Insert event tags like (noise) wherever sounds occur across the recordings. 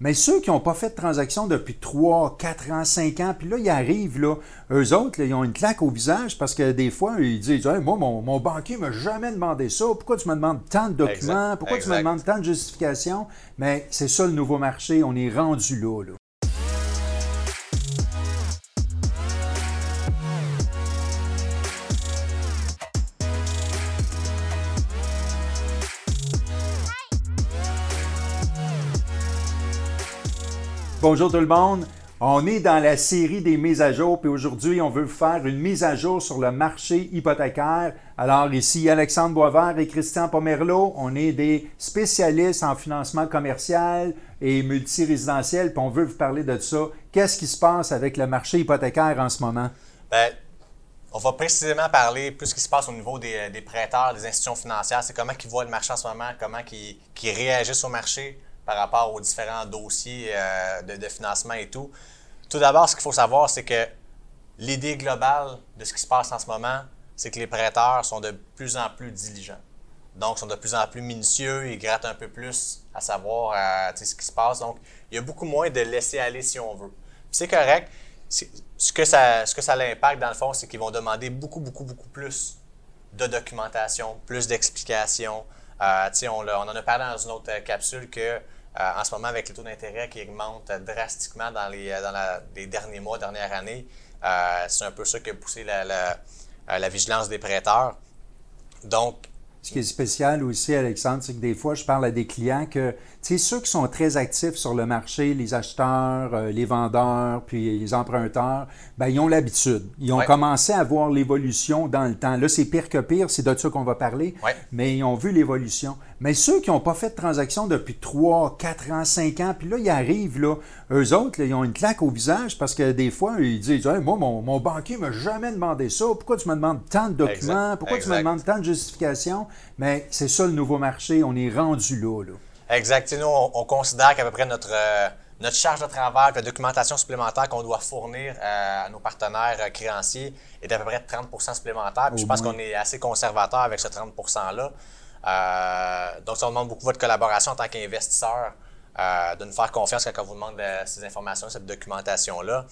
Mais ceux qui n'ont pas fait de transaction depuis 3, 4 ans, 5 ans, puis là, ils arrivent, là, eux autres, ils ont une claque au visage parce que des fois, ils disent Moi, mon, banquier ne m'a jamais demandé ça. Pourquoi tu me demandes tant de documents? Pourquoi tu me demandes tant de justifications? Mais c'est ça le nouveau marché. On est rendu là. là. Bonjour tout le monde. On est dans la série des mises à jour, puis aujourd'hui, on veut faire une mise à jour sur le marché hypothécaire. Alors ici, Alexandre Boisvert et Christian Pomerleau, on est des spécialistes en financement commercial et multirésidentiel, puis on veut vous parler de ça. Qu'est-ce qui se passe avec le marché hypothécaire en ce moment? Bien, on va précisément parler plus ce qui se passe au niveau des, prêteurs, des institutions financières. C'est comment ils voient le marché en ce moment, comment ils réagissent au marché par rapport aux différents dossiers euh, de, financement et tout. Tout d'abord, ce qu'il faut savoir, c'est que l'idée globale de ce qui se passe en ce moment, c'est que les prêteurs sont de plus en plus diligents. Donc, sont de plus en plus minutieux, ils grattent un peu plus à savoir euh, ce qui se passe. Donc, il y a beaucoup moins de laisser aller si on veut. C'est correct. Ce que ça, ce que ça l'impact, dans le fond, c'est qu'ils vont demander beaucoup, beaucoup, beaucoup plus de documentation, plus d'explications. Euh, on, on, en a parlé dans une autre capsule que euh, en ce moment, avec les taux d'intérêt qui augmentent drastiquement dans les, euh, les derniers mois, dernières années, euh, c'est un peu ça qui a poussé la, la, vigilance des prêteurs. Donc, ce qui est spécial aussi, Alexandre, c'est que des fois, je parle à des clients que, sais, ceux qui sont très actifs sur le marché, les acheteurs, les vendeurs, puis les emprunteurs, ben, ils ont l'habitude. Ils ont commencé à voir l'évolution dans le temps. Là, c'est pire que pire, c'est de ça qu'on va parler, mais ils ont vu l'évolution. Mais ceux qui n'ont pas fait de transaction depuis 3, 4 ans, 5 ans, puis là, ils arrivent, là, eux autres, ils ont une claque au visage parce que des fois, ils disent Moi, mon, banquier ne m'a jamais demandé ça. Pourquoi tu me demandes tant de documents? Pourquoi tu me demandes tant de justifications? Mais c'est ça le nouveau marché. On est rendu là. là. Exact. nous, on, considère qu'à peu près notre. Euh, notre charge de travail, la documentation supplémentaire qu'on doit fournir à nos partenaires euh, créanciers est d'à peu près 30% supplémentaire. je pense qu'on est assez conservateur avec ce 30 %-là. Euh, donc, ça demande beaucoup votre collaboration en tant qu'investisseur, euh, de nous faire confiance quand on vous demande ces informations, cette documentation-là.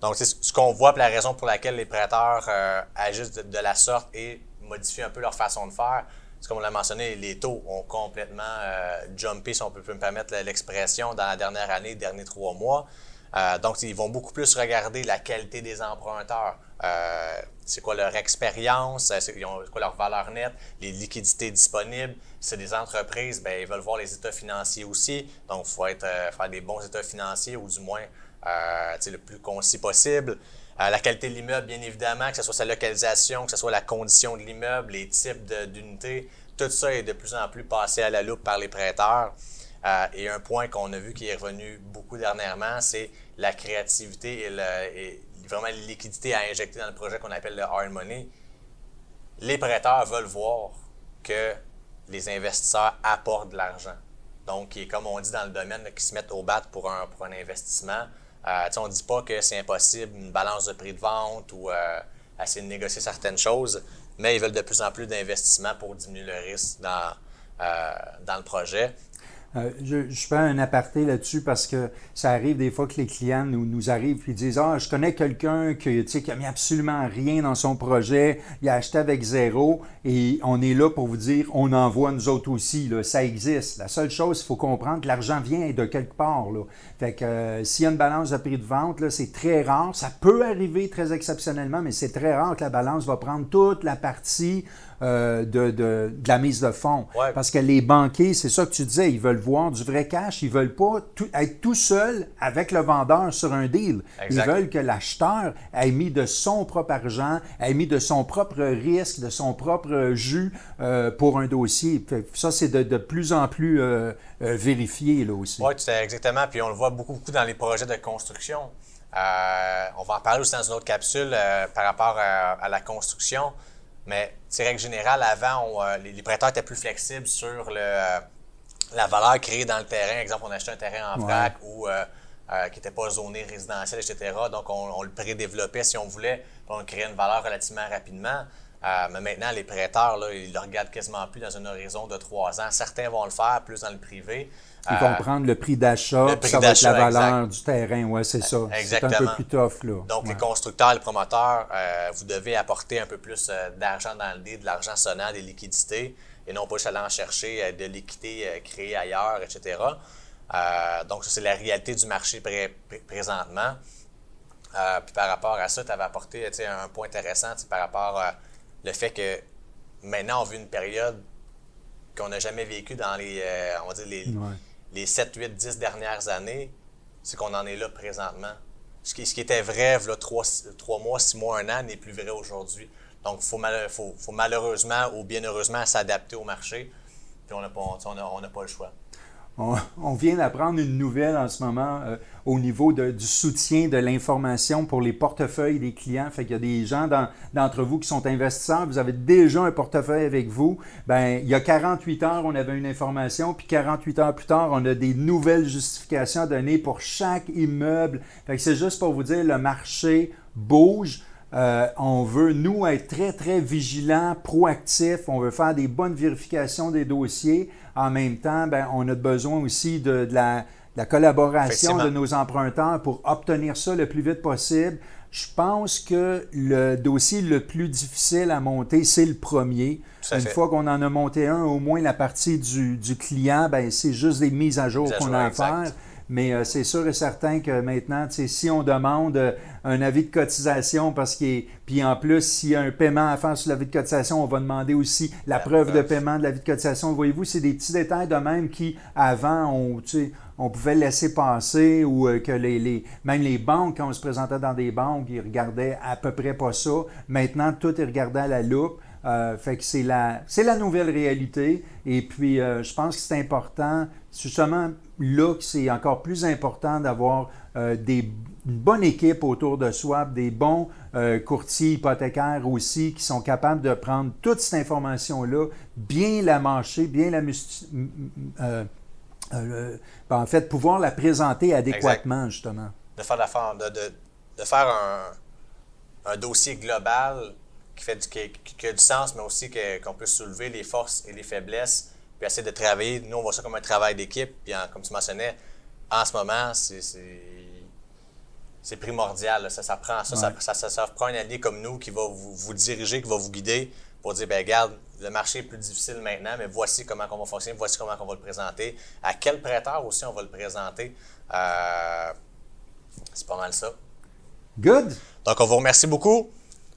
Donc, c'est ce qu'on voit, la raison pour laquelle les prêteurs agissent de, la sorte et modifient un peu leur façon de faire comme on l'a mentionné, les taux ont complètement euh, jumpé, si on peut, me permettre l'expression, dans la dernière année, les derniers trois mois. Euh, donc, ils vont beaucoup plus regarder la qualité des emprunteurs. Euh, c'est quoi leur expérience, c'est quoi leur valeur nette, les liquidités disponibles. C'est des entreprises, bien, ils veulent voir les états financiers aussi. Donc, il faut être, faire des bons états financiers ou du moins le plus concis possible. La qualité de l'immeuble, bien évidemment, que ce soit sa localisation, que ce soit la condition de l'immeuble, les types d'unités, tout ça est de plus en plus passé à la loupe par les prêteurs. Euh, et un point qu'on a vu qui est revenu beaucoup dernièrement, c'est la créativité et, vraiment la liquidité à injecter dans le projet qu'on appelle le hard money. Les prêteurs veulent voir que les investisseurs apportent de l'argent. Donc, comme on dit dans le domaine, qui se mettent au bat pour un investissement. Euh, on ne dit pas que c'est impossible, une balance de prix de vente ou euh, essayer de négocier certaines choses mais ils veulent de plus en plus d'investissements pour diminuer le risque dans, euh, dans le projet. Euh, je, je, fais un aparté là-dessus parce que ça arrive des fois que les clients nous, arrivent et disent Ah, je connais quelqu'un qui, qui a mis absolument rien dans son projet, il a acheté avec zéro et on est là pour vous dire on envoie nous autres aussi, là, ça existe. La seule chose, il faut comprendre que l'argent vient de quelque part. Là. Fait que euh, s'il y a une balance de prix de vente, c'est très rare. Ça peut arriver très exceptionnellement, mais c'est très rare que la balance va prendre toute la partie euh, de, de, la mise de fonds. Parce que les banquiers, c'est ça que tu disais, ils veulent voir du vrai cash, ils veulent pas être tout seul avec le vendeur sur un deal. Ils veulent que l'acheteur ait mis de son propre argent, ait mis de son propre risque, de son propre jus euh, pour un dossier. Ça, c'est de, de, plus en plus euh, vérifié là aussi. Oui, exactement. Puis on le voit beaucoup, beaucoup dans les projets de construction. on va en parler aussi dans une autre capsule par rapport à la construction. Mais, règle générale, avant, euh, les, prêteurs étaient plus flexibles sur le, euh, la valeur créée dans le terrain. Exemple, on achetait un terrain en vrac ou euh, qui n'était pas zoné résidentiel, etc. Donc, on, le prédéveloppait si on voulait. On créait une valeur relativement rapidement. Euh, mais maintenant, les prêteurs, là, ils ne le regardent quasiment plus dans un horizon de trois ans. Certains vont le faire, plus dans le privé. Ils vont prendre le prix d'achat, ça va être la valeur du terrain. Oui, c'est ça. C'est un peu plus tough. Là. Donc, les constructeurs les promoteurs, vous devez apporter un peu plus d'argent dans le dé, de l'argent sonnant, des liquidités, et non pas juste aller en chercher de liquidités créées ailleurs, etc. Euh, donc, ça, c'est la réalité du marché présentement. Euh, puis par rapport à ça, tu avais apporté un point intéressant par rapport au fait que maintenant, on vit une période qu'on n'a jamais vécue dans les, euh, on va dire les, les 7, 8, 10 dernières années. C'est qu'on en est là présentement. Ce qui, ce qui était vrai, là, 3, mois, 6 mois, 1 an, n'est plus vrai aujourd'hui. Donc, il faut, faut, malheureusement ou bien heureusement s'adapter au marché. Puis on n'a pas, pas le choix. (laughs) On, vient d'apprendre une nouvelle en ce moment euh, au niveau du soutien de l'information pour les portefeuilles des clients. Fait qu'il y a des gens d'entre vous qui sont investisseurs, vous avez déjà un portefeuille avec vous. Ben, il y a 48 heures, on avait une information, puis 48 heures plus tard, on a des nouvelles justifications à donner pour chaque immeuble. Fait que c'est juste pour vous dire, le marché bouge. Euh, on veut, nous, être très, très vigilants, proactifs. On veut faire des bonnes vérifications des dossiers. En même temps, ben, on a besoin aussi de, la, collaboration de nos emprunteurs pour obtenir ça le plus vite possible. Je pense que le dossier le plus difficile à monter, c'est le premier. Une fois qu'on en a monté un, au moins la partie du, client, ben, c'est juste des mises à jour qu'on a à faire. Mais euh, c'est sûr et certain que maintenant, si on demande euh, un avis de cotisation parce qu'il Puis en plus, s'il y a un paiement à faire sur l'avis de cotisation, on va demander aussi la, preuve, de paiement de l'avis de cotisation. Voyez-vous, c'est des petits détails de même qui, avant, on, on pouvait laisser passer ou euh, que les, les, même les banques, quand on se présentait dans des banques, ils regardaient à peu près pas ça. Maintenant, tout est regardé à la loupe. Euh, fait que c'est la, c'est la nouvelle réalité. Et puis, euh, je pense que c'est important, justement là que c'est encore plus important d'avoir euh, des, une bonne équipe autour de soi, des bons courtiers hypothécaires aussi qui sont capables de prendre toute cette information-là, bien la mâcher, bien la ben, en fait, pouvoir la présenter adéquatement, justement. De faire, la, de, de, de faire un, un dossier global qui, fait du, qui, a du sens, mais aussi qu'on peut soulever les forces et les faiblesses, puis essayer de travailler. Nous, on voit ça comme un travail d'équipe. Puis, comme tu mentionnais, en ce moment, c'est primordial. Ça, ça, prend ça, ça, ça, prend un allié comme nous qui va vous, vous, diriger, qui va vous guider pour dire, ben regarde, le marché est plus difficile maintenant, mais voici comment on va fonctionner, voici comment on va le présenter, à quel prêteur aussi on va le présenter. Euh, c'est pas mal ça. Good. Donc, on vous remercie beaucoup.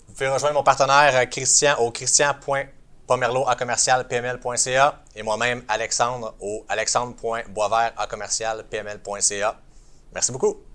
Vous pouvez rejoindre mon partenaire euh, Christian au christian.pomerlo à et moi-même Alexandre au alexandre.boisvert à. Merci beaucoup.